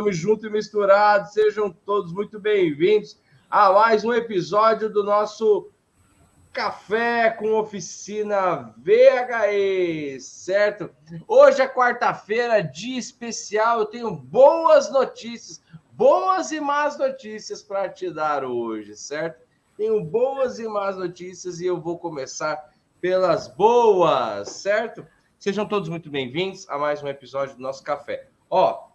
estamos juntos e misturados. Sejam todos muito bem-vindos a mais um episódio do nosso Café com Oficina VHE, certo? Hoje é quarta-feira, dia especial. Eu tenho boas notícias, boas e más notícias para te dar hoje, certo? Tenho boas e más notícias e eu vou começar pelas boas, certo? Sejam todos muito bem-vindos a mais um episódio do nosso café. Ó,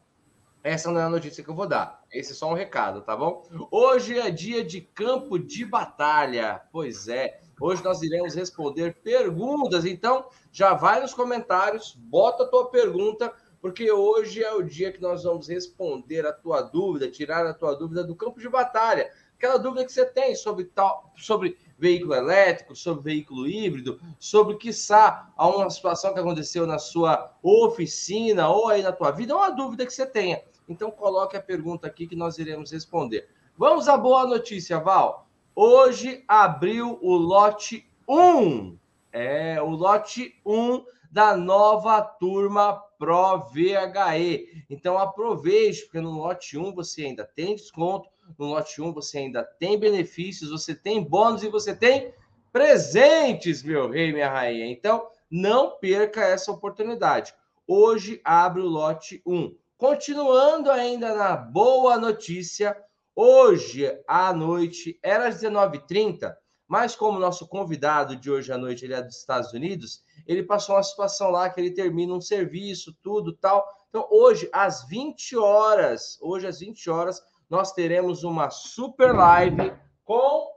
essa não é a notícia que eu vou dar. Esse é só um recado, tá bom? Hoje é dia de campo de batalha. Pois é. Hoje nós iremos responder perguntas. Então, já vai nos comentários, bota a tua pergunta, porque hoje é o dia que nós vamos responder a tua dúvida, tirar a tua dúvida do campo de batalha. Aquela dúvida que você tem sobre tal, sobre veículo elétrico, sobre veículo híbrido, sobre, quiçá, uma situação que aconteceu na sua oficina ou aí na tua vida, é uma dúvida que você tenha. Então, coloque a pergunta aqui que nós iremos responder. Vamos à boa notícia, Val. Hoje abriu o lote 1. É, o lote 1 da nova turma Pro VHE. Então, aproveite, porque no lote 1 você ainda tem desconto no lote 1 você ainda tem benefícios, você tem bônus e você tem presentes, meu rei, minha rainha. Então, não perca essa oportunidade. Hoje abre o lote 1. Continuando ainda na boa notícia, hoje à noite, era às 19h30, mas como nosso convidado de hoje à noite ele é dos Estados Unidos, ele passou uma situação lá que ele termina um serviço, tudo tal. Então, hoje, às 20 horas, hoje às 20 horas, nós teremos uma super live com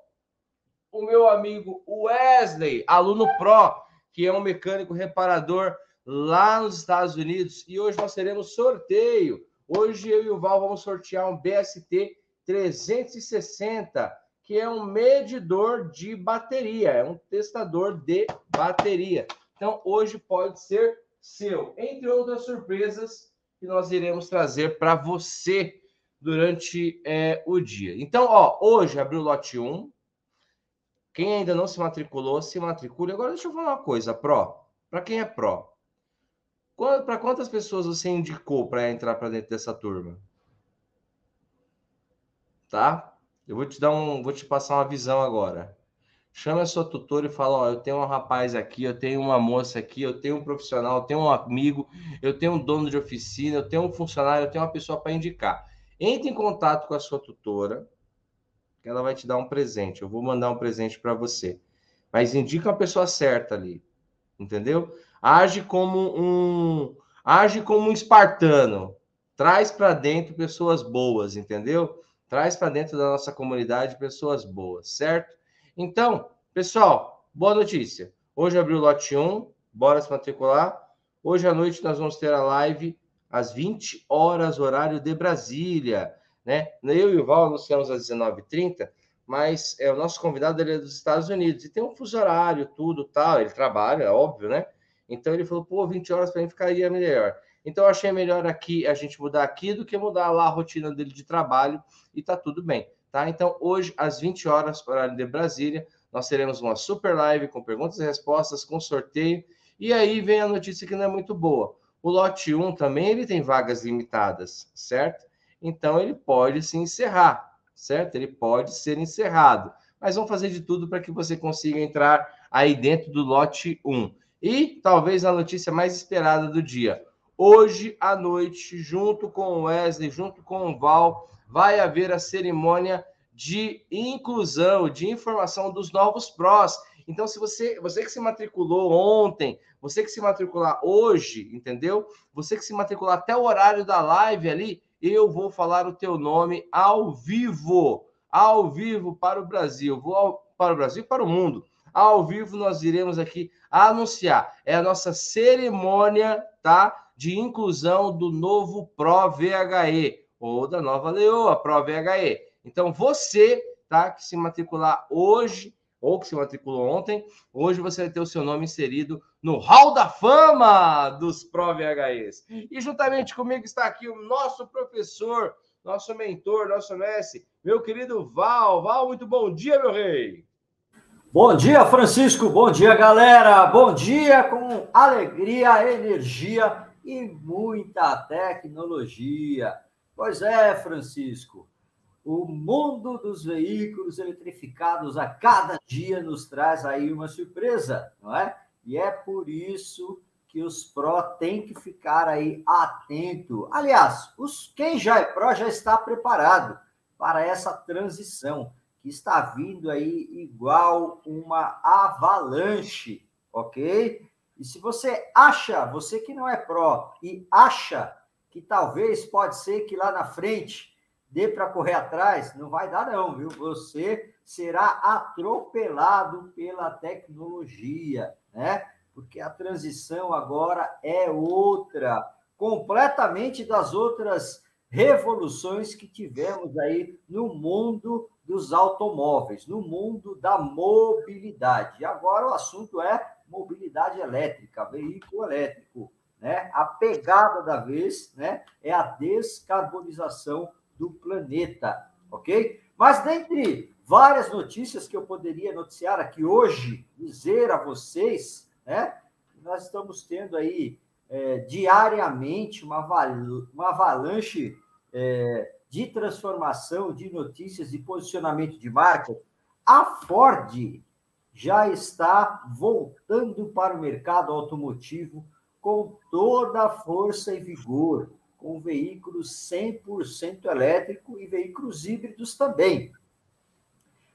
o meu amigo Wesley, aluno Pro, que é um mecânico reparador lá nos Estados Unidos. E hoje nós teremos sorteio. Hoje eu e o Val vamos sortear um BST 360, que é um medidor de bateria, é um testador de bateria. Então hoje pode ser seu, entre outras surpresas que nós iremos trazer para você durante é, o dia. Então, ó, hoje abriu o lote 1. Quem ainda não se matriculou, se matricule. Agora, deixa eu falar uma coisa, Pro. Para quem é Pro? Para quantas pessoas você indicou para entrar para dentro dessa turma? Tá? Eu vou te dar um, vou te passar uma visão agora. Chama a sua tutora e fala: Ó, eu tenho um rapaz aqui, eu tenho uma moça aqui, eu tenho um profissional, eu tenho um amigo, eu tenho um dono de oficina, eu tenho um funcionário, eu tenho uma pessoa para indicar. Entre em contato com a sua tutora, que ela vai te dar um presente. Eu vou mandar um presente para você. Mas indica a pessoa certa ali, entendeu? Age como um, age como um espartano. Traz para dentro pessoas boas, entendeu? Traz para dentro da nossa comunidade pessoas boas, certo? Então, pessoal, boa notícia. Hoje abriu o lote 1, bora se matricular. Hoje à noite nós vamos ter a live às 20 horas, horário de Brasília. Né? Eu e o Val anunciamos às 19h30, mas é, o nosso convidado ele é dos Estados Unidos e tem um fuso horário, tudo tal. Ele trabalha, é óbvio, né? Então ele falou, pô, 20 horas para mim ficaria melhor. Então eu achei melhor aqui a gente mudar aqui do que mudar lá a rotina dele de trabalho e tá tudo bem, tá? Então hoje às 20 horas, horário de Brasília, nós teremos uma super live com perguntas e respostas, com sorteio. E aí vem a notícia que não é muito boa. O lote 1 também ele tem vagas limitadas, certo? Então ele pode se encerrar, certo? Ele pode ser encerrado. Mas vamos fazer de tudo para que você consiga entrar aí dentro do lote 1. E talvez a notícia mais esperada do dia. Hoje à noite, junto com o Wesley, junto com o Val, vai haver a cerimônia de inclusão, de informação dos novos prós. Então, se você, você que se matriculou ontem, você que se matricular hoje, entendeu? Você que se matricular até o horário da live ali, eu vou falar o teu nome ao vivo, ao vivo para o Brasil, vou ao, para o Brasil e para o mundo. Ao vivo nós iremos aqui anunciar. É a nossa cerimônia, tá? De inclusão do novo Pro VHE ou da nova Leoa Pro VHE. Então você, tá, que se matricular hoje ou que se matriculou ontem, hoje você vai ter o seu nome inserido no Hall da Fama dos Pro VHEs. E juntamente comigo está aqui o nosso professor, nosso mentor, nosso mestre, meu querido Val. Val, muito bom dia, meu rei. Bom dia, Francisco. Bom dia, galera. Bom dia com alegria, energia e muita tecnologia. Pois é, Francisco. O mundo dos veículos eletrificados a cada dia nos traz aí uma surpresa, não é? E é por isso que os pró têm que ficar aí atento. Aliás, os, quem já é pró já está preparado para essa transição está vindo aí igual uma avalanche, ok? E se você acha, você que não é pró e acha que talvez pode ser que lá na frente dê para correr atrás, não vai dar, não, viu? Você será atropelado pela tecnologia, né? Porque a transição agora é outra, completamente das outras revoluções que tivemos aí no mundo dos automóveis, no mundo da mobilidade. E agora o assunto é mobilidade elétrica, veículo elétrico, né? A pegada da vez, né, é a descarbonização do planeta, ok? Mas dentre várias notícias que eu poderia noticiar aqui hoje, dizer a vocês, né? Nós estamos tendo aí é, diariamente uma, uma avalanche é, de transformação de notícias e posicionamento de marca. A Ford já está voltando para o mercado automotivo com toda a força e vigor com veículos 100% elétrico e veículos híbridos também.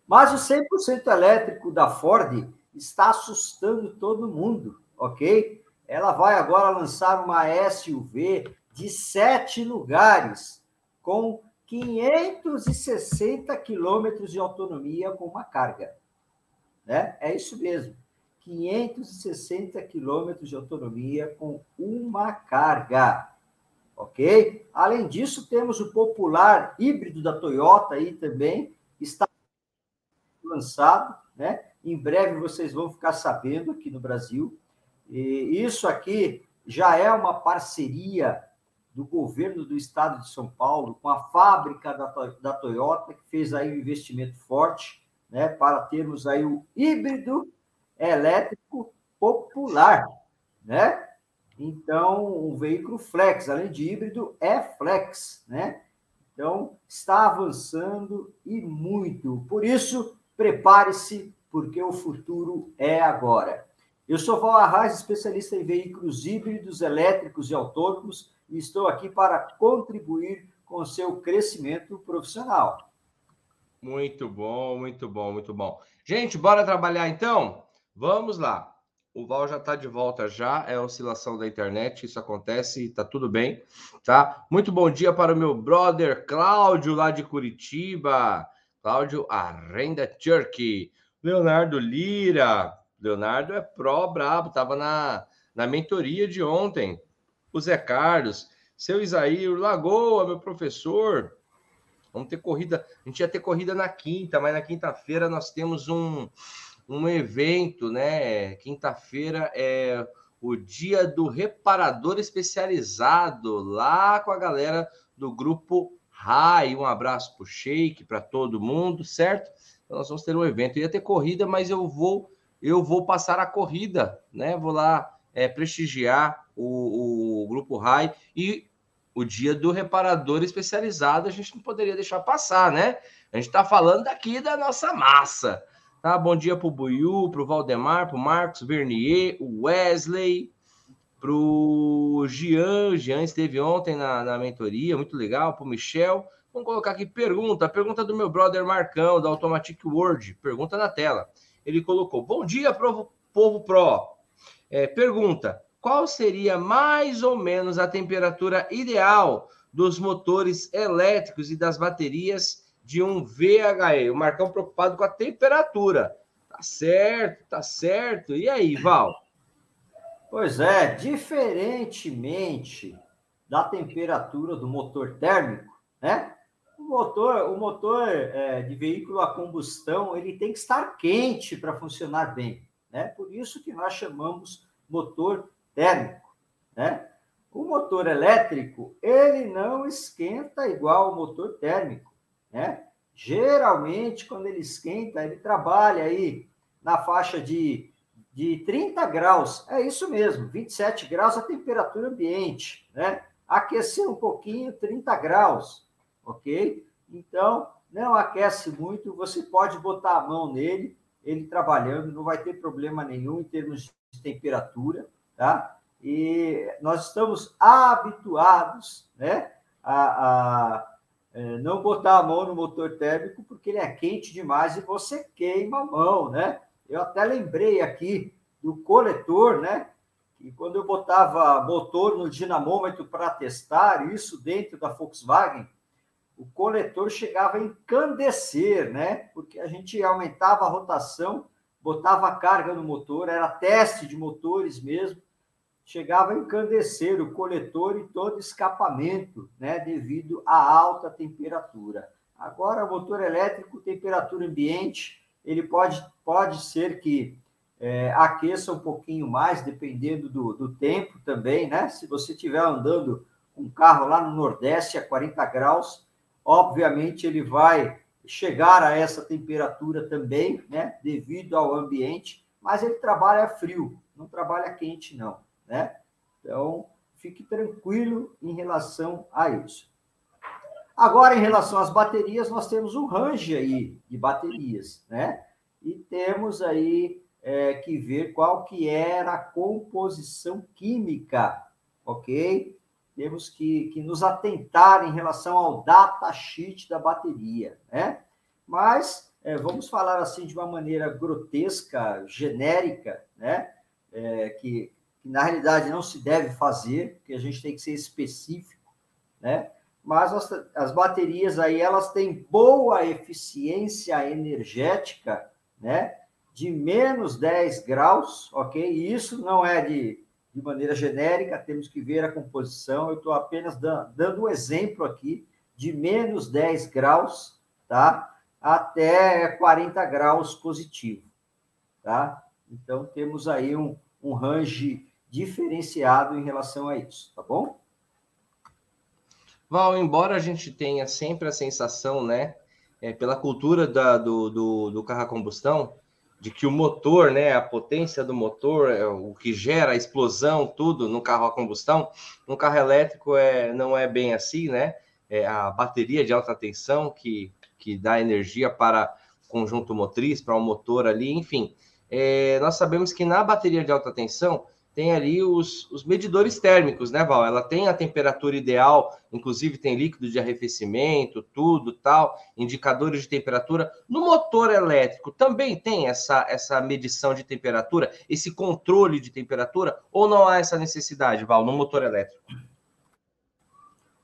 Mas o 100% elétrico da Ford está assustando todo mundo, ok? Ela vai agora lançar uma SUV de sete lugares, com 560 quilômetros de autonomia com uma carga. Né? É isso mesmo. 560 quilômetros de autonomia com uma carga ok? Além disso, temos o popular híbrido da Toyota aí também, está lançado, né? Em breve vocês vão ficar sabendo aqui no Brasil. E isso aqui já é uma parceria do governo do estado de São Paulo com a fábrica da, da Toyota, que fez aí um investimento forte, né, para termos aí o híbrido elétrico popular, né? Então, o veículo flex, além de híbrido, é flex, né? Então, está avançando e muito. Por isso, prepare-se, porque o futuro é agora. Eu sou Val Arraes, especialista em veículos híbridos, elétricos e autônomos, e estou aqui para contribuir com o seu crescimento profissional. Muito bom, muito bom, muito bom. Gente, bora trabalhar então? Vamos lá. O Val já está de volta já, é oscilação da internet, isso acontece, está tudo bem, tá? Muito bom dia para o meu brother Cláudio, lá de Curitiba. Cláudio Arrenda Turkey. Leonardo Lira. Leonardo é pró brabo, estava na, na mentoria de ontem. O Zé Carlos. Seu Isaír Lagoa, meu professor. Vamos ter corrida. A gente ia ter corrida na quinta, mas na quinta-feira nós temos um um evento, né? Quinta-feira é o dia do reparador especializado lá com a galera do grupo RAI. Um abraço para o Sheik, para todo mundo, certo? Então nós vamos ter um evento. Eu ia ter corrida, mas eu vou eu vou passar a corrida, né? Vou lá é, prestigiar o, o grupo RAI e o dia do reparador especializado a gente não poderia deixar passar, né? A gente está falando daqui da nossa massa. Tá? Bom dia para o Buiu, para o Valdemar, para o Marcos Vernier, o Wesley, para o Jean. Jean esteve ontem na, na mentoria, muito legal. Para o Michel. Vamos colocar aqui pergunta. Pergunta do meu brother Marcão, da Automatic Word. Pergunta na tela. Ele colocou: Bom dia, povo, povo Pro. É, pergunta: Qual seria mais ou menos a temperatura ideal dos motores elétricos e das baterias de um VHE. O Marcão preocupado com a temperatura. Tá certo, tá certo. E aí, Val? Pois é, diferentemente da temperatura do motor térmico, né? Motor, o motor é, de veículo a combustão, ele tem que estar quente para funcionar bem, né? Por isso que nós chamamos motor térmico, né? O motor elétrico, ele não esquenta igual o motor térmico né? Geralmente, quando ele esquenta, ele trabalha aí na faixa de, de 30 graus. É isso mesmo, 27 graus a temperatura ambiente, né? aquecer um pouquinho, 30 graus, ok? Então, não aquece muito, você pode botar a mão nele, ele trabalhando, não vai ter problema nenhum em termos de temperatura, tá? E nós estamos habituados, né, a, a é, não botar a mão no motor térmico porque ele é quente demais e você queima a mão, né? Eu até lembrei aqui do coletor, né? E quando eu botava motor no dinamômetro para testar isso dentro da Volkswagen, o coletor chegava a encandecer, né? Porque a gente aumentava a rotação, botava carga no motor, era teste de motores mesmo, chegava a encandecer o coletor e todo escapamento, né? Devido à alta temperatura. Agora, motor elétrico, temperatura ambiente, ele pode, pode ser que é, aqueça um pouquinho mais, dependendo do, do tempo também, né? Se você estiver andando com um carro lá no Nordeste a 40 graus, obviamente ele vai chegar a essa temperatura também, né? Devido ao ambiente, mas ele trabalha frio, não trabalha quente, não, né? Então, fique tranquilo em relação a isso. Agora, em relação às baterias, nós temos um range aí de baterias, né? E temos aí é, que ver qual que era a composição química, ok? Temos que, que nos atentar em relação ao datasheet da bateria, né? Mas é, vamos falar assim de uma maneira grotesca, genérica, né? É, que, que na realidade não se deve fazer, que a gente tem que ser específico, né? Mas as, as baterias aí elas têm boa eficiência energética, né? de menos 10 graus, ok? E isso não é de, de maneira genérica, temos que ver a composição. Eu estou apenas dando, um exemplo aqui de menos 10 graus, tá? Até 40 graus positivo, tá? Então, temos aí um, um range diferenciado em relação a isso, tá bom? Val, embora a gente tenha sempre a sensação, né, é, pela cultura da, do, do, do carro a combustão, de que o motor, né, a potência do motor, é o que gera a explosão, tudo no carro a combustão, no carro elétrico é, não é bem assim, né? É a bateria de alta tensão que, que dá energia para o conjunto motriz, para o motor ali, enfim. É, nós sabemos que na bateria de alta tensão tem ali os, os medidores térmicos, né, Val? Ela tem a temperatura ideal, inclusive tem líquido de arrefecimento, tudo tal, indicadores de temperatura. No motor elétrico também tem essa, essa medição de temperatura, esse controle de temperatura, ou não há essa necessidade, Val, no motor elétrico?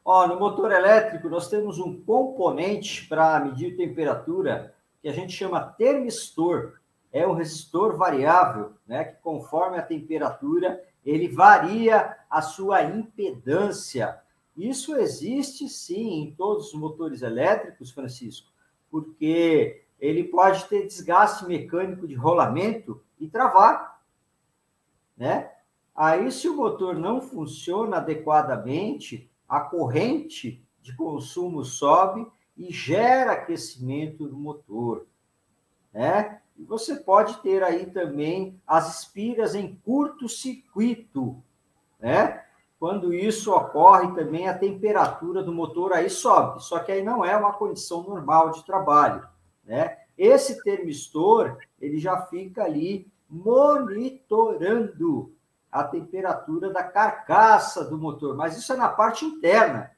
Ó, no motor elétrico, nós temos um componente para medir temperatura que a gente chama termistor é um resistor variável, né, que conforme a temperatura, ele varia a sua impedância. Isso existe sim em todos os motores elétricos, Francisco, porque ele pode ter desgaste mecânico de rolamento e travar, né? Aí, se o motor não funciona adequadamente, a corrente de consumo sobe e gera aquecimento no motor, né? E você pode ter aí também as espiras em curto-circuito, né? Quando isso ocorre também a temperatura do motor aí sobe, só que aí não é uma condição normal de trabalho, né? Esse termistor, ele já fica ali monitorando a temperatura da carcaça do motor, mas isso é na parte interna,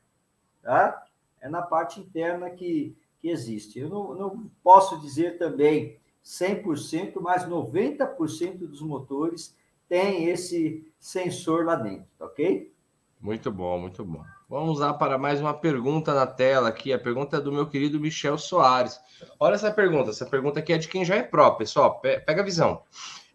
tá? É na parte interna que, que existe. Eu não, não posso dizer também 100%, mas 90% dos motores tem esse sensor lá dentro, tá ok? Muito bom, muito bom. Vamos lá para mais uma pergunta na tela aqui. A pergunta é do meu querido Michel Soares. Olha essa pergunta. Essa pergunta aqui é de quem já é pró, pessoal. Pega a visão.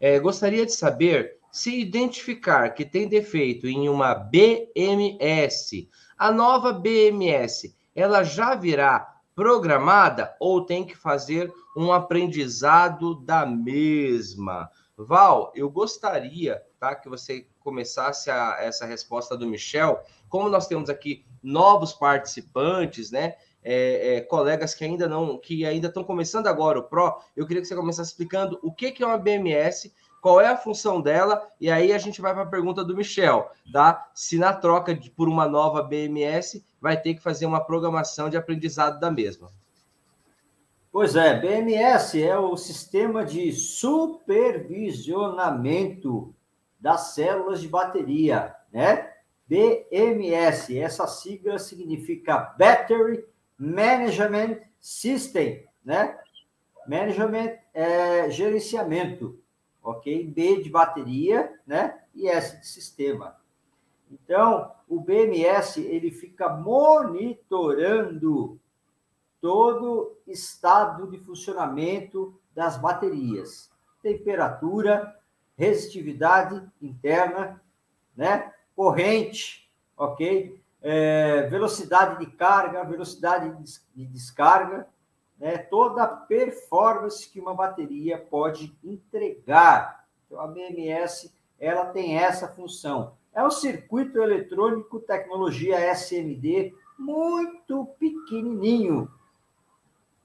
É, gostaria de saber se identificar que tem defeito em uma BMS, a nova BMS, ela já virá programada ou tem que fazer um aprendizado da mesma? Val, eu gostaria tá, que você começasse a, essa resposta do Michel. Como nós temos aqui novos participantes, né? É, é, colegas que ainda não, que ainda estão começando agora o Pro, eu queria que você começasse explicando o que, que é uma BMS, qual é a função dela, e aí a gente vai para a pergunta do Michel, tá? Se na troca de, por uma nova BMS vai ter que fazer uma programação de aprendizado da mesma. Pois é, BMS é o sistema de supervisionamento das células de bateria, né? BMS, essa sigla significa Battery Management System, né? Management é gerenciamento, ok? B de bateria, né? E S de sistema. Então, o BMS ele fica monitorando todo estado de funcionamento das baterias, temperatura, resistividade interna, né? Corrente, ok? É, velocidade de carga, velocidade de descarga, né? Toda a performance que uma bateria pode entregar. Então, a BMS ela tem essa função. É um circuito eletrônico tecnologia SMD muito pequenininho,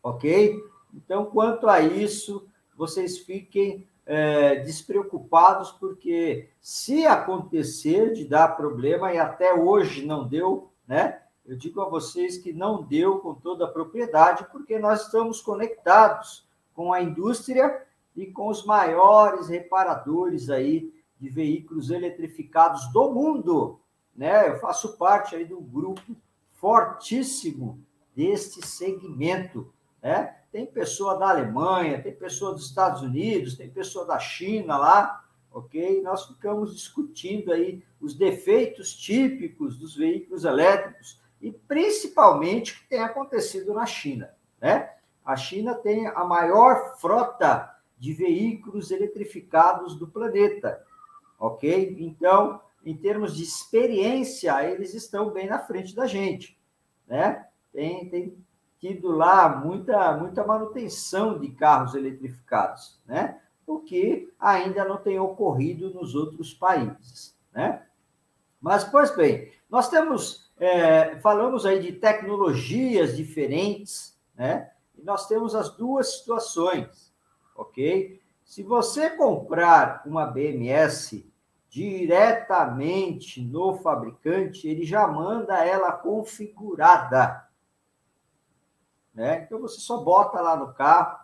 ok? Então, quanto a isso, vocês fiquem é, despreocupados, porque se acontecer de dar problema, e até hoje não deu, né? Eu digo a vocês que não deu com toda a propriedade, porque nós estamos conectados com a indústria e com os maiores reparadores aí de veículos eletrificados do mundo, né? Eu faço parte aí do grupo fortíssimo deste segmento, né? Tem pessoa da Alemanha, tem pessoa dos Estados Unidos, tem pessoa da China lá, ok? Nós ficamos discutindo aí os defeitos típicos dos veículos elétricos e principalmente o que tem acontecido na China, né? A China tem a maior frota de veículos eletrificados do planeta, ok? Então, em termos de experiência, eles estão bem na frente da gente, né? Tem, tem tido lá muita, muita manutenção de carros eletrificados, né? O que ainda não tem ocorrido nos outros países, né? Mas, pois bem, nós temos, é, falamos aí de tecnologias diferentes, né? E nós temos as duas situações, ok? Se você comprar uma BMS diretamente no fabricante, ele já manda ela configurada, né? Então você só bota lá no carro,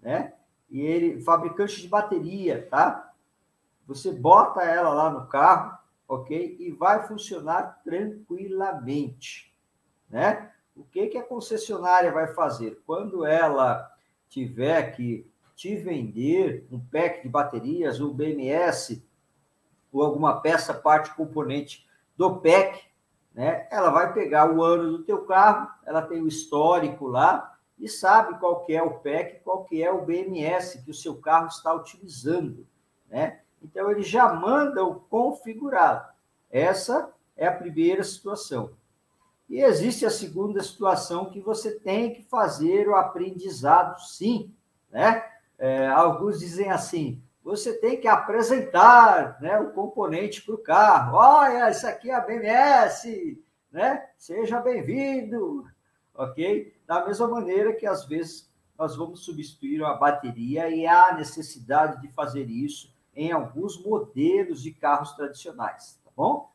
né? E ele, fabricante de bateria, tá? Você bota ela lá no carro, ok? E vai funcionar tranquilamente, né? O que que a concessionária vai fazer quando ela tiver que te vender um pack de baterias, um BMS ou alguma peça, parte, componente do pack, né? Ela vai pegar o ano do teu carro, ela tem o histórico lá e sabe qual que é o PEC, qual que é o BMS que o seu carro está utilizando, né? Então ele já manda o configurado. Essa é a primeira situação. E existe a segunda situação que você tem que fazer o aprendizado, sim, né? É, alguns dizem assim: você tem que apresentar né, o componente para o carro. Olha, isso aqui é a BMS, né? Seja bem-vindo, ok? Da mesma maneira que às vezes nós vamos substituir a bateria e há necessidade de fazer isso em alguns modelos de carros tradicionais, tá bom?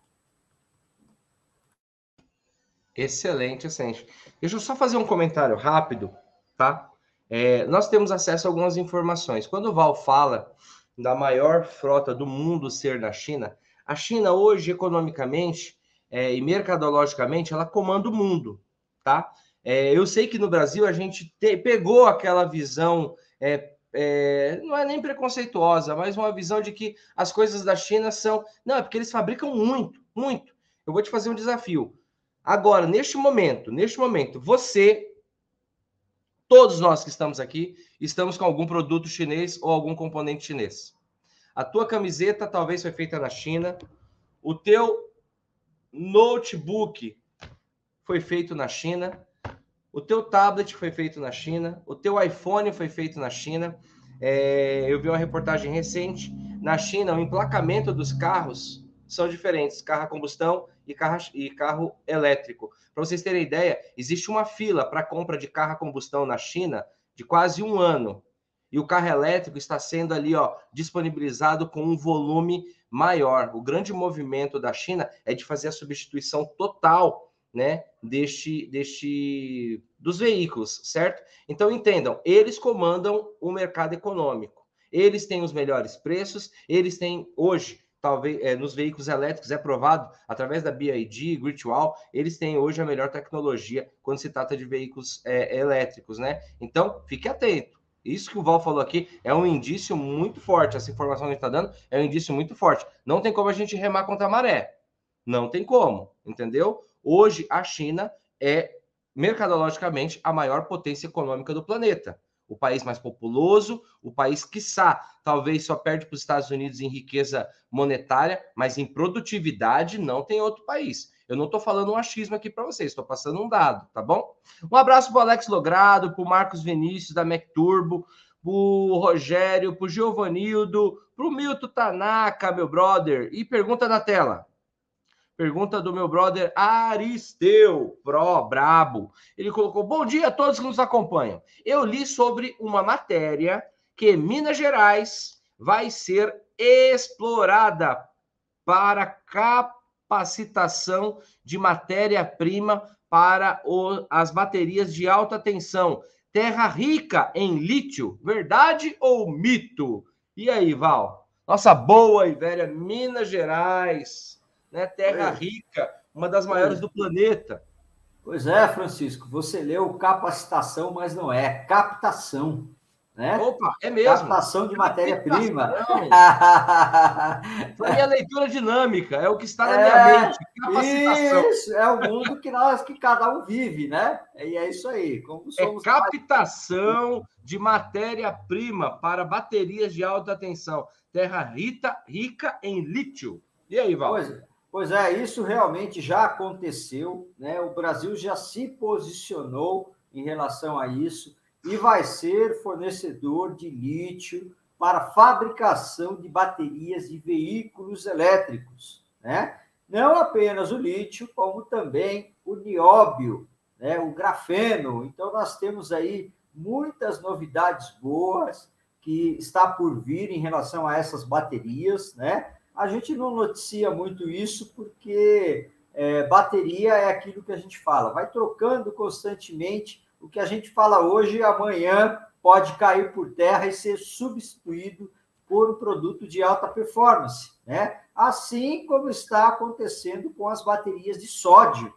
Excelente, excelente. Deixa eu só fazer um comentário rápido, tá? É, nós temos acesso a algumas informações. Quando o Val fala da maior frota do mundo ser na China, a China hoje, economicamente é, e mercadologicamente, ela comanda o mundo, tá? É, eu sei que no Brasil a gente te, pegou aquela visão, é, é, não é nem preconceituosa, mas uma visão de que as coisas da China são. Não, é porque eles fabricam muito, muito. Eu vou te fazer um desafio. Agora, neste momento, neste momento, você, todos nós que estamos aqui, estamos com algum produto chinês ou algum componente chinês. A tua camiseta talvez foi feita na China, o teu notebook foi feito na China, o teu tablet foi feito na China, o teu iPhone foi feito na China. É, eu vi uma reportagem recente. Na China, o emplacamento dos carros são diferentes: carro a combustão e carro, e carro elétrico. Para vocês terem ideia, existe uma fila para compra de carro a combustão na China de quase um ano. E o carro elétrico está sendo ali, ó, disponibilizado com um volume maior. O grande movimento da China é de fazer a substituição total, né, deste, deste dos veículos, certo? Então entendam, eles comandam o mercado econômico. Eles têm os melhores preços, eles têm hoje talvez é, nos veículos elétricos é provado através da BID, Gritwall, eles têm hoje a melhor tecnologia quando se trata de veículos é, elétricos, né? Então, fique atento. Isso que o Val falou aqui é um indício muito forte. Essa informação que está dando é um indício muito forte. Não tem como a gente remar contra a maré. Não tem como, entendeu? Hoje, a China é, mercadologicamente, a maior potência econômica do planeta o país mais populoso, o país, quiçá, talvez só perde para os Estados Unidos em riqueza monetária, mas em produtividade não tem outro país. Eu não estou falando um achismo aqui para vocês, estou passando um dado, tá bom? Um abraço para Alex Logrado, para Marcos Vinícius, da MacTurbo, para o Rogério, para o Giovanildo, para o Milton Tanaka, meu brother. E pergunta na tela. Pergunta do meu brother Aristeu, Pro Brabo. Ele colocou: Bom dia a todos que nos acompanham. Eu li sobre uma matéria que Minas Gerais vai ser explorada para capacitação de matéria-prima para o, as baterias de alta tensão. Terra rica em lítio, verdade ou mito? E aí, Val? Nossa boa e velha Minas Gerais né? Terra é. rica, uma das maiores do planeta. Pois é, Francisco, você leu capacitação, mas não é captação. Né? Opa, é mesmo. Captação de matéria-prima. Foi a leitura dinâmica, é o que está na é, minha mente. Capacitação. Isso, é o mundo que nós, que cada um vive, né? E é isso aí. Como é somos é captação de matéria-prima para baterias de alta tensão. Terra rica, rica em lítio. E aí, Val? Pois é. Pois é, isso realmente já aconteceu, né? O Brasil já se posicionou em relação a isso e vai ser fornecedor de lítio para fabricação de baterias de veículos elétricos, né? Não apenas o lítio, como também o nióbio, né? O grafeno. Então nós temos aí muitas novidades boas que está por vir em relação a essas baterias, né? A gente não noticia muito isso porque é, bateria é aquilo que a gente fala, vai trocando constantemente. O que a gente fala hoje, amanhã pode cair por terra e ser substituído por um produto de alta performance, né? Assim como está acontecendo com as baterias de sódio,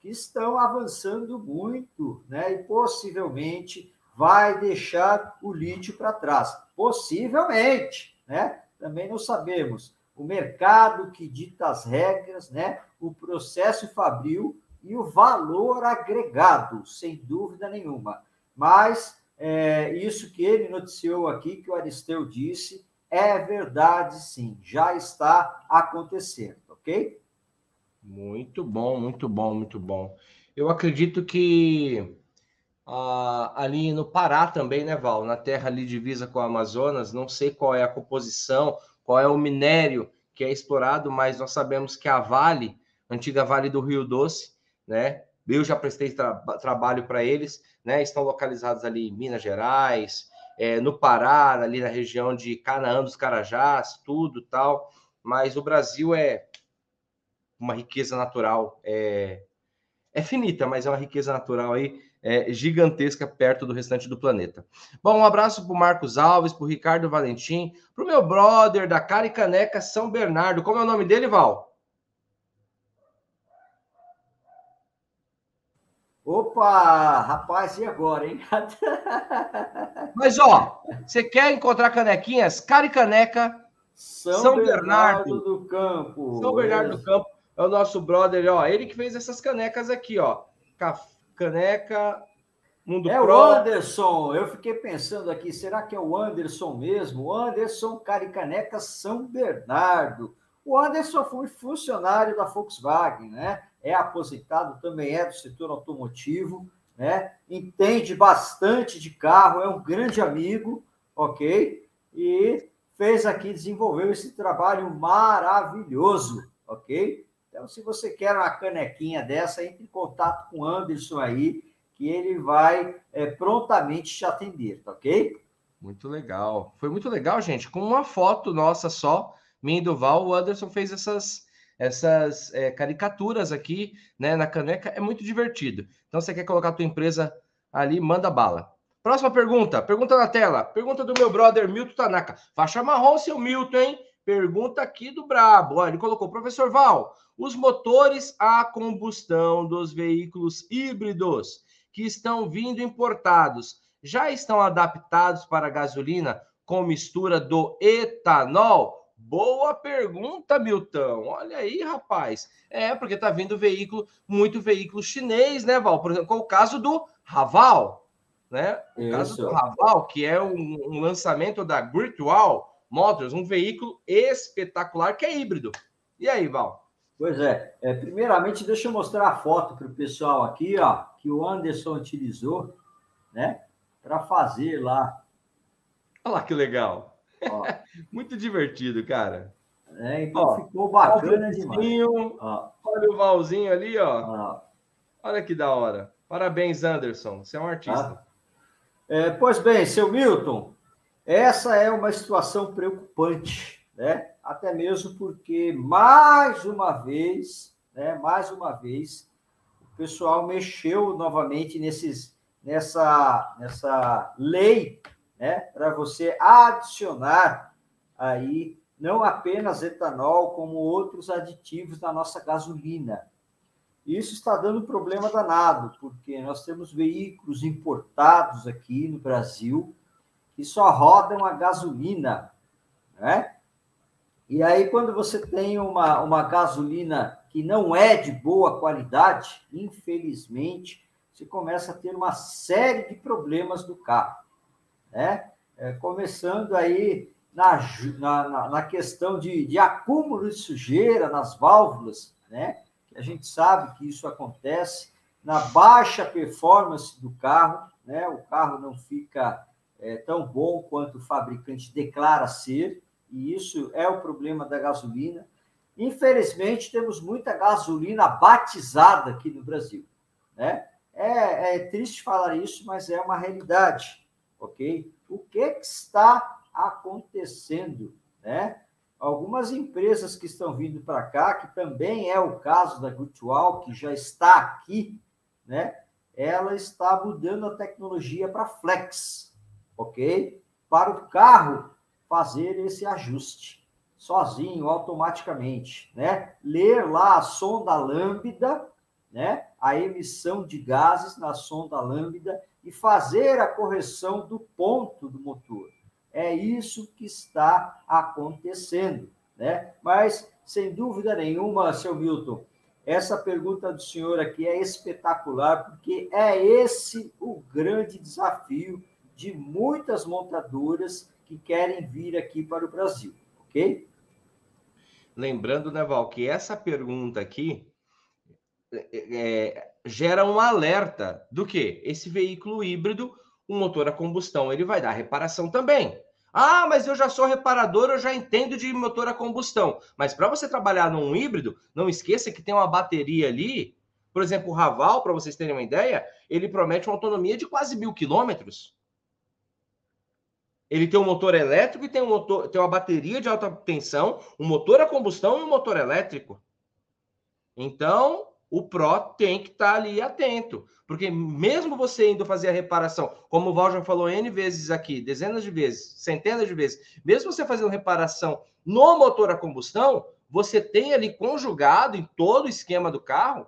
que estão avançando muito, né? E possivelmente vai deixar o lítio para trás. Possivelmente, né? Também não sabemos o mercado que dita as regras, né? o processo fabril e o valor agregado, sem dúvida nenhuma. Mas é, isso que ele noticiou aqui, que o Aristeu disse, é verdade sim, já está acontecendo, ok? Muito bom, muito bom, muito bom. Eu acredito que ah, ali no Pará também, né, Val? Na terra ali divisa com o Amazonas, não sei qual é a composição, qual é o minério que é explorado, mas nós sabemos que a Vale, antiga Vale do Rio Doce, né? Eu já prestei tra trabalho para eles, né? Estão localizados ali em Minas Gerais, é, no Pará, ali na região de Canaã dos Carajás, tudo tal. Mas o Brasil é uma riqueza natural, é, é finita, mas é uma riqueza natural aí é, gigantesca perto do restante do planeta. Bom, um abraço para o Marcos Alves, para o Ricardo Valentim, para o meu brother da Caricaneca São Bernardo. Como é o nome dele, Val? Opa, rapaz, e agora, hein? Mas, ó, você quer encontrar canequinhas? Caricaneca São, São Bernardo, Bernardo, do Campo. São Bernardo é. do Campo é o nosso brother, ó. Ele que fez essas canecas aqui, ó. Café caneca Mundo é Pro. o Anderson. Eu fiquei pensando aqui, será que é o Anderson mesmo? O Anderson Caricaneca São Bernardo. O Anderson foi funcionário da Volkswagen, né? É aposentado, também é do setor automotivo, né? Entende bastante de carro, é um grande amigo, ok? E fez aqui, desenvolveu esse trabalho maravilhoso, ok? Então, se você quer uma canequinha dessa, entre em contato com o Anderson aí, que ele vai é, prontamente te atender, tá ok? Muito legal. Foi muito legal, gente. Com uma foto nossa só, mim e o Anderson fez essas, essas é, caricaturas aqui né, na caneca. É muito divertido. Então, você quer colocar a tua empresa ali, manda bala. Próxima pergunta. Pergunta na tela. Pergunta do meu brother Milton Tanaka. Faixa marrom, seu Milton, hein? Pergunta aqui do Brabo. Olha, ele colocou, professor Val, os motores a combustão dos veículos híbridos que estão vindo importados já estão adaptados para gasolina com mistura do etanol? Boa pergunta, Milton. Olha aí, rapaz. É, porque tá vindo veículo, muito veículo chinês, né, Val? Por exemplo, o caso do Raval, né? O Isso. caso do Raval, que é um, um lançamento da Virtual Motors, um veículo espetacular que é híbrido. E aí, Val? Pois é. é primeiramente, deixa eu mostrar a foto para o pessoal aqui, ó, que o Anderson utilizou, né? para fazer lá. Olha lá que legal. Muito divertido, cara. É, então ó, ficou bacana demais. Ó. Olha o Valzinho ali, ó. ó. Olha que da hora. Parabéns, Anderson. Você é um artista. Ah. É, pois bem, seu Milton, essa é uma situação preocupante, né? Até mesmo porque, mais uma vez, né? Mais uma vez, o pessoal mexeu novamente nesses nessa, nessa lei, né, para você adicionar aí não apenas etanol, como outros aditivos na nossa gasolina. Isso está dando problema danado, porque nós temos veículos importados aqui no Brasil que só rodam a gasolina, né? E aí, quando você tem uma, uma gasolina que não é de boa qualidade, infelizmente, você começa a ter uma série de problemas do carro, né? É, começando aí na, na, na questão de, de, acúmulo de sujeira nas válvulas, né? A gente sabe que isso acontece na baixa performance do carro, né? O carro não fica é, tão bom quanto o fabricante declara ser, e isso é o problema da gasolina. Infelizmente, temos muita gasolina batizada aqui no Brasil, né? É, é triste falar isso, mas é uma realidade, ok? O que, que está acontecendo, né? Algumas empresas que estão vindo para cá, que também é o caso da Virtual, que já está aqui, né? Ela está mudando a tecnologia para flex, ok? Para o carro fazer esse ajuste sozinho, automaticamente, né? Ler lá a sonda lambda né, a emissão de gases na sonda lambda e fazer a correção do ponto do motor. É isso que está acontecendo, né? Mas sem dúvida nenhuma, seu Milton, essa pergunta do senhor aqui é espetacular, porque é esse o grande desafio de muitas montadoras que querem vir aqui para o Brasil, ok? Lembrando, né, Val, que essa pergunta aqui é, é, gera um alerta do que esse veículo híbrido, um motor a combustão, ele vai dar reparação também. Ah, mas eu já sou reparador, eu já entendo de motor a combustão. Mas para você trabalhar num híbrido, não esqueça que tem uma bateria ali. Por exemplo, o Raval, para vocês terem uma ideia, ele promete uma autonomia de quase mil quilômetros. Ele tem um motor elétrico e tem, um motor, tem uma bateria de alta tensão, um motor a combustão e um motor elétrico. Então, o pró tem que estar tá ali atento. Porque mesmo você indo fazer a reparação, como o Val já falou N vezes aqui, dezenas de vezes, centenas de vezes, mesmo você fazendo reparação no motor a combustão, você tem ali conjugado em todo o esquema do carro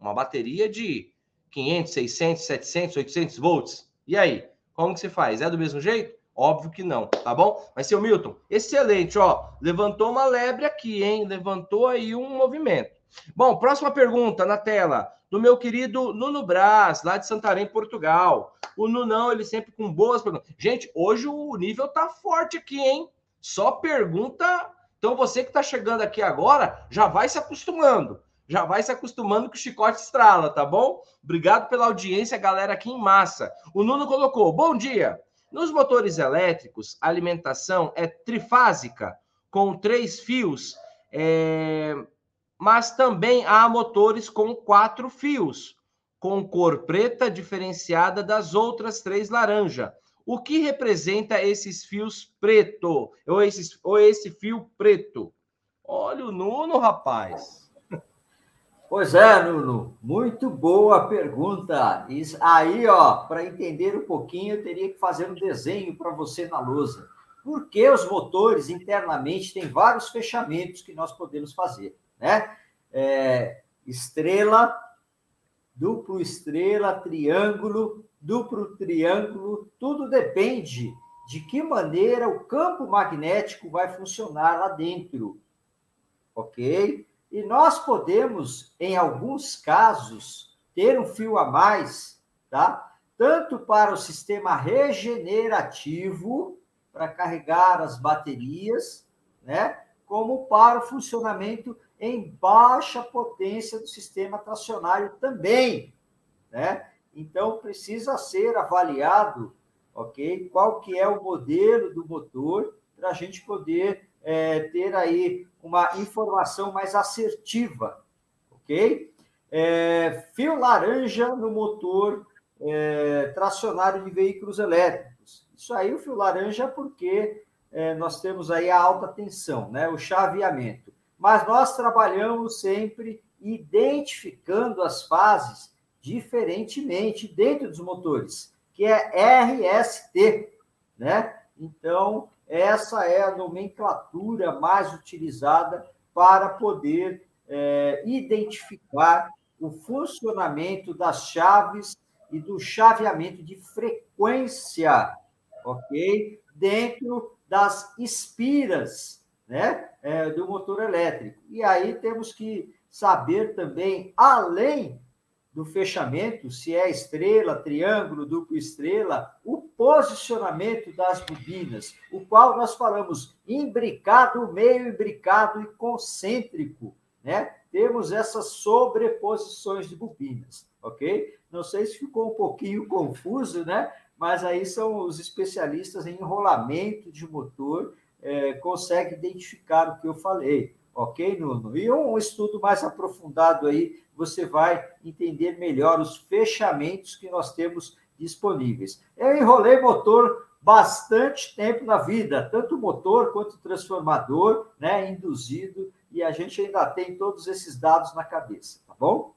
uma bateria de 500, 600, 700, 800 volts. E aí, como que você faz? É do mesmo jeito? Óbvio que não, tá bom? Mas, seu Milton, excelente, ó. Levantou uma lebre aqui, hein? Levantou aí um movimento. Bom, próxima pergunta na tela, do meu querido Nuno Braz, lá de Santarém, Portugal. O Nunão, ele sempre com boas perguntas. Gente, hoje o nível tá forte aqui, hein? Só pergunta. Então, você que está chegando aqui agora, já vai se acostumando. Já vai se acostumando que o chicote estrala, tá bom? Obrigado pela audiência, galera, aqui em massa. O Nuno colocou: bom dia. Nos motores elétricos, a alimentação é trifásica, com três fios. É mas também há motores com quatro fios, com cor preta diferenciada das outras três laranja. O que representa esses fios preto? Ou, esses, ou esse fio preto? Olha o Nuno, rapaz. Pois é, Nuno, muito boa pergunta. Isso, aí, ó, para entender um pouquinho, eu teria que fazer um desenho para você na lousa. Porque os motores internamente têm vários fechamentos que nós podemos fazer, né? É, estrela, duplo estrela, triângulo, duplo triângulo, tudo depende de que maneira o campo magnético vai funcionar lá dentro. Ok? E nós podemos, em alguns casos, ter um fio a mais, tá? Tanto para o sistema regenerativo, para carregar as baterias, né? Como para o funcionamento em baixa potência do sistema tracionário também, né? Então precisa ser avaliado, ok? Qual que é o modelo do motor para a gente poder é, ter aí uma informação mais assertiva, ok? É, fio laranja no motor é, tracionário de veículos elétricos. Isso aí o fio laranja porque é, nós temos aí a alta tensão, né? O chaveamento mas nós trabalhamos sempre identificando as fases diferentemente dentro dos motores, que é RST, né? Então, essa é a nomenclatura mais utilizada para poder é, identificar o funcionamento das chaves e do chaveamento de frequência, ok? Dentro das espiras né, é, do motor elétrico. E aí temos que saber também, além do fechamento, se é estrela, triângulo, duplo estrela, o posicionamento das bobinas, o qual nós falamos imbricado, meio imbricado e concêntrico, né? Temos essas sobreposições de bobinas, ok? Não sei se ficou um pouquinho confuso, né? Mas aí são os especialistas em enrolamento de motor é, consegue identificar o que eu falei, ok, Nuno? E um estudo mais aprofundado aí, você vai entender melhor os fechamentos que nós temos disponíveis. Eu enrolei motor bastante tempo na vida, tanto motor quanto transformador, né, induzido, e a gente ainda tem todos esses dados na cabeça, tá bom?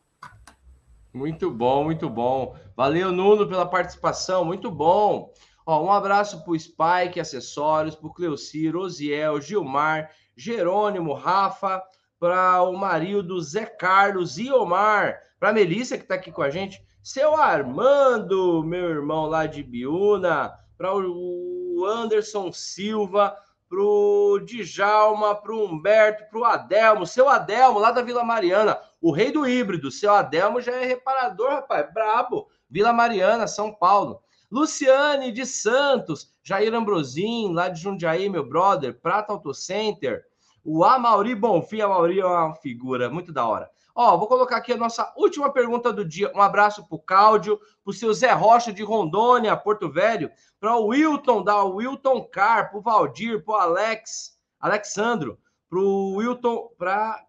Muito bom, muito bom. Valeu, Nuno, pela participação, muito bom. Ó, um abraço para o Spike Acessórios, para o Cleucir, Osiel, Gilmar, Jerônimo, Rafa, para o Marildo, Zé Carlos e Omar, para Melissa que está aqui com a gente, seu Armando, meu irmão lá de Biúna, para o Anderson Silva, para o Djalma, para o Humberto, para o Adelmo, seu Adelmo lá da Vila Mariana, o rei do híbrido, seu Adelmo já é reparador, rapaz, brabo, Vila Mariana, São Paulo. Luciane de Santos, Jair Ambrosim, lá de Jundiaí, meu brother, Prata Auto Center, o Amauri Bonfim, Amauri é uma figura muito da hora. Ó, vou colocar aqui a nossa última pergunta do dia. Um abraço para o Cláudio, para o seu Zé Rocha de Rondônia, Porto Velho, para o Wilton da Wilton Car, para o Valdir, para o Alex, Alexandro, para o Wilton, para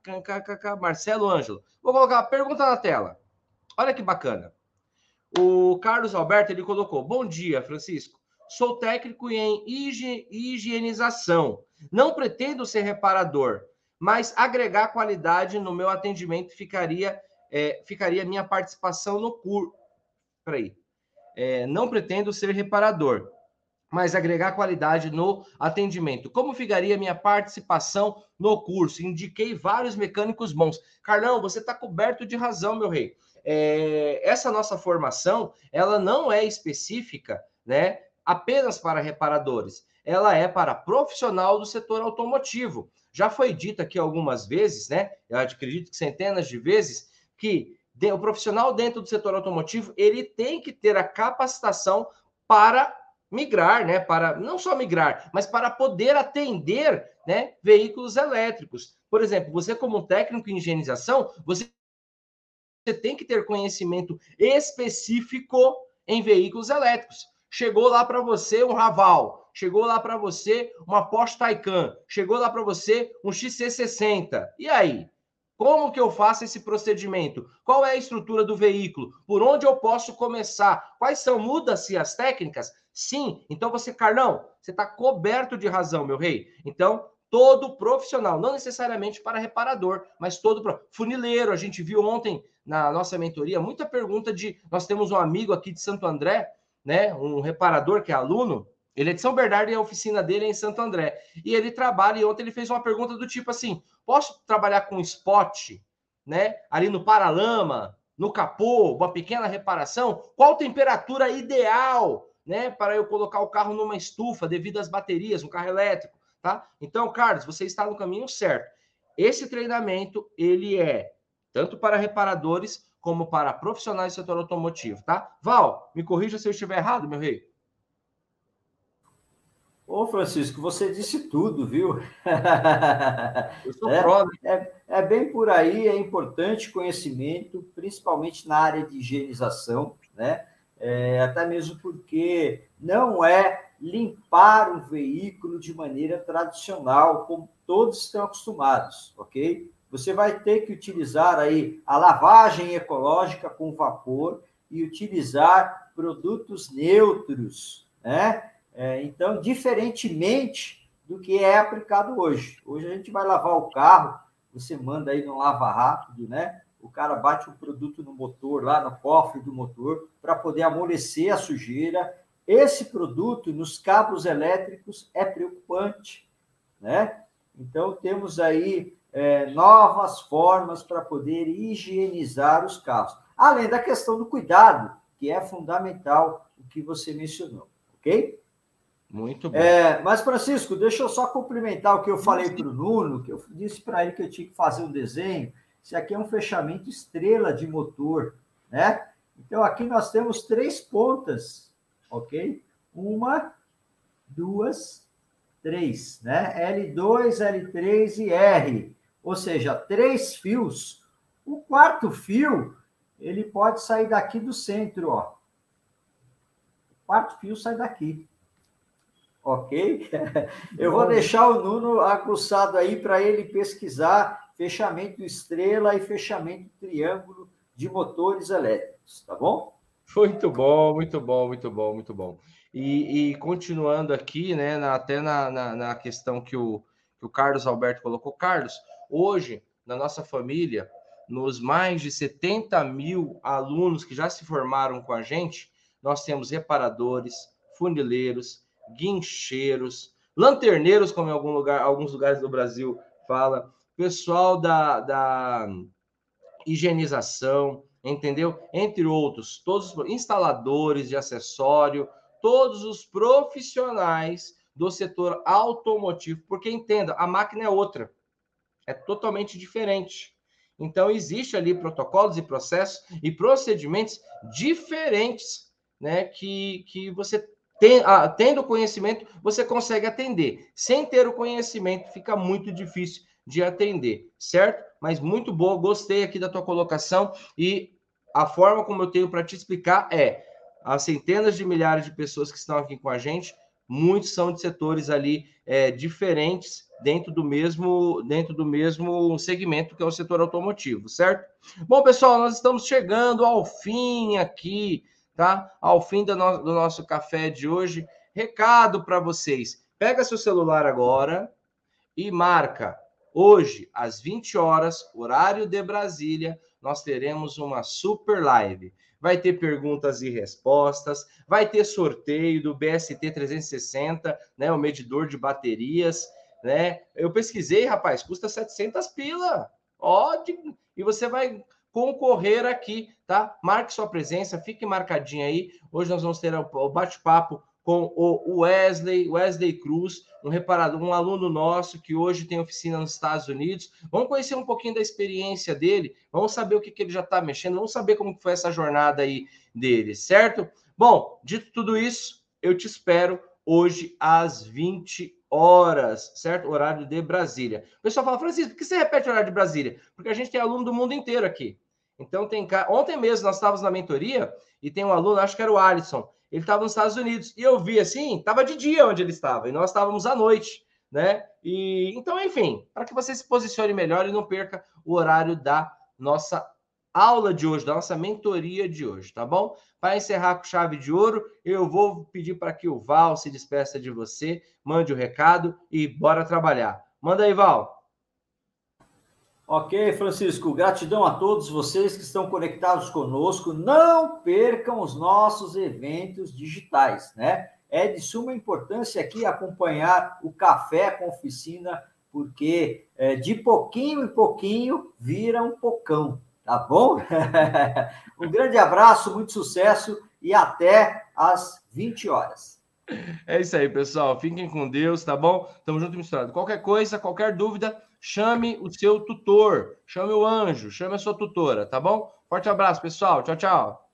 Marcelo Ângelo. Vou colocar a pergunta na tela. Olha que bacana. O Carlos Alberto ele colocou: Bom dia, Francisco. Sou técnico em higienização. Não pretendo ser reparador, mas agregar qualidade no meu atendimento ficaria é, ficaria minha participação no curso. Peraí. É, não pretendo ser reparador, mas agregar qualidade no atendimento. Como ficaria minha participação no curso? Indiquei vários mecânicos bons. Carlão, você está coberto de razão, meu rei é, essa nossa formação ela não é específica, né, apenas para reparadores. Ela é para profissional do setor automotivo. Já foi dito aqui algumas vezes, né? Eu acredito que centenas de vezes que o profissional dentro do setor automotivo ele tem que ter a capacitação para migrar, né? Para não só migrar, mas para poder atender, né? Veículos elétricos. Por exemplo, você como técnico em higienização, você você tem que ter conhecimento específico em veículos elétricos. Chegou lá para você um Raval, chegou lá para você uma Porsche Taycan, chegou lá para você um XC60. E aí? Como que eu faço esse procedimento? Qual é a estrutura do veículo? Por onde eu posso começar? Quais são? Muda-se as técnicas? Sim. Então você, Carlão, você está coberto de razão, meu rei. Então, todo profissional, não necessariamente para reparador, mas todo funileiro. A gente viu ontem na nossa mentoria muita pergunta de. Nós temos um amigo aqui de Santo André, né? Um reparador que é aluno. Ele é de São Bernardo e a oficina dele é em Santo André. E ele trabalha, e ontem ele fez uma pergunta do tipo assim: posso trabalhar com spot, né? Ali no paralama, no capô, uma pequena reparação? Qual temperatura ideal, né? Para eu colocar o carro numa estufa devido às baterias, um carro elétrico? tá? Então, Carlos, você está no caminho certo. Esse treinamento, ele é tanto para reparadores como para profissionais do setor automotivo, tá? Val, me corrija se eu estiver errado, meu rei. Ô, Francisco, você disse tudo, viu? Eu sou é, prova. É, é, bem por aí, é importante conhecimento, principalmente na área de higienização, né? É, até mesmo porque não é limpar um veículo de maneira tradicional, como todos estão acostumados, ok? Você vai ter que utilizar aí a lavagem ecológica com vapor e utilizar produtos neutros, né? É, então, diferentemente do que é aplicado hoje. Hoje a gente vai lavar o carro, você manda aí no lava rápido, né? O cara bate um produto no motor, lá no cofre do motor, para poder amolecer a sujeira esse produto nos cabos elétricos é preocupante, né? Então, temos aí é, novas formas para poder higienizar os carros. Além da questão do cuidado, que é fundamental, o que você mencionou, ok? Muito bom. É, mas, Francisco, deixa eu só complementar o que eu falei para o Nuno, que eu disse para ele que eu tinha que fazer um desenho. Isso aqui é um fechamento estrela de motor, né? Então, aqui nós temos três pontas ok? Uma, duas, três, né? L2, L3 e R, ou seja, três fios. O quarto fio, ele pode sair daqui do centro, ó. O quarto fio sai daqui. Ok? Eu vou deixar o Nuno aguçado aí para ele pesquisar fechamento estrela e fechamento triângulo de motores elétricos, tá bom? Muito bom, muito bom, muito bom, muito bom. E, e continuando aqui, né, na, até na, na, na, questão que o, que o Carlos Alberto colocou. Carlos, hoje, na nossa família, nos mais de 70 mil alunos que já se formaram com a gente, nós temos reparadores, funileiros, guincheiros, lanterneiros, como em algum lugar, alguns lugares do Brasil fala, pessoal da, da higienização, entendeu? Entre outros, todos os instaladores de acessório, todos os profissionais do setor automotivo, porque entenda, a máquina é outra, é totalmente diferente. Então existe ali protocolos e processos e procedimentos diferentes, né, que, que você tem, ah, tendo conhecimento, você consegue atender. Sem ter o conhecimento, fica muito difícil de atender, certo? Mas muito boa, gostei aqui da tua colocação e a forma como eu tenho para te explicar é as centenas de milhares de pessoas que estão aqui com a gente, muitos são de setores ali é, diferentes dentro do mesmo dentro do mesmo segmento que é o setor automotivo, certo? Bom, pessoal, nós estamos chegando ao fim aqui, tá? Ao fim do, no, do nosso café de hoje. Recado para vocês: pega seu celular agora e marca hoje às 20 horas, horário de Brasília, nós teremos uma super live. Vai ter perguntas e respostas, vai ter sorteio do BST 360, né, o medidor de baterias, né? Eu pesquisei, rapaz, custa 700 pila. Ótimo. E você vai concorrer aqui, tá? Marque sua presença, fique marcadinho aí. Hoje nós vamos ter o bate-papo com o Wesley, Wesley Cruz, um reparador, um aluno nosso que hoje tem oficina nos Estados Unidos. Vamos conhecer um pouquinho da experiência dele, vamos saber o que, que ele já está mexendo, vamos saber como foi essa jornada aí dele, certo? Bom, dito tudo isso, eu te espero hoje às 20 horas, certo? Horário de Brasília. O pessoal fala, Francisco, por que você repete o horário de Brasília? Porque a gente tem aluno do mundo inteiro aqui. Então tem ontem mesmo nós estávamos na mentoria e tem um aluno, acho que era o Alisson, ele estava nos Estados Unidos. E eu vi assim, estava de dia onde ele estava, e nós estávamos à noite. né? E então, enfim, para que você se posicione melhor e não perca o horário da nossa aula de hoje, da nossa mentoria de hoje, tá bom? Para encerrar com chave de ouro, eu vou pedir para que o Val se despeça de você, mande o recado e bora trabalhar. Manda aí, Val. Ok, Francisco, gratidão a todos vocês que estão conectados conosco. Não percam os nossos eventos digitais, né? É de suma importância aqui acompanhar o Café com Oficina, porque é, de pouquinho em pouquinho vira um pocão, tá bom? um grande abraço, muito sucesso e até às 20 horas. É isso aí, pessoal. Fiquem com Deus, tá bom? Tamo junto e misturado. Qualquer coisa, qualquer dúvida, chame o seu tutor, chame o anjo, chame a sua tutora, tá bom? Forte abraço, pessoal. Tchau, tchau.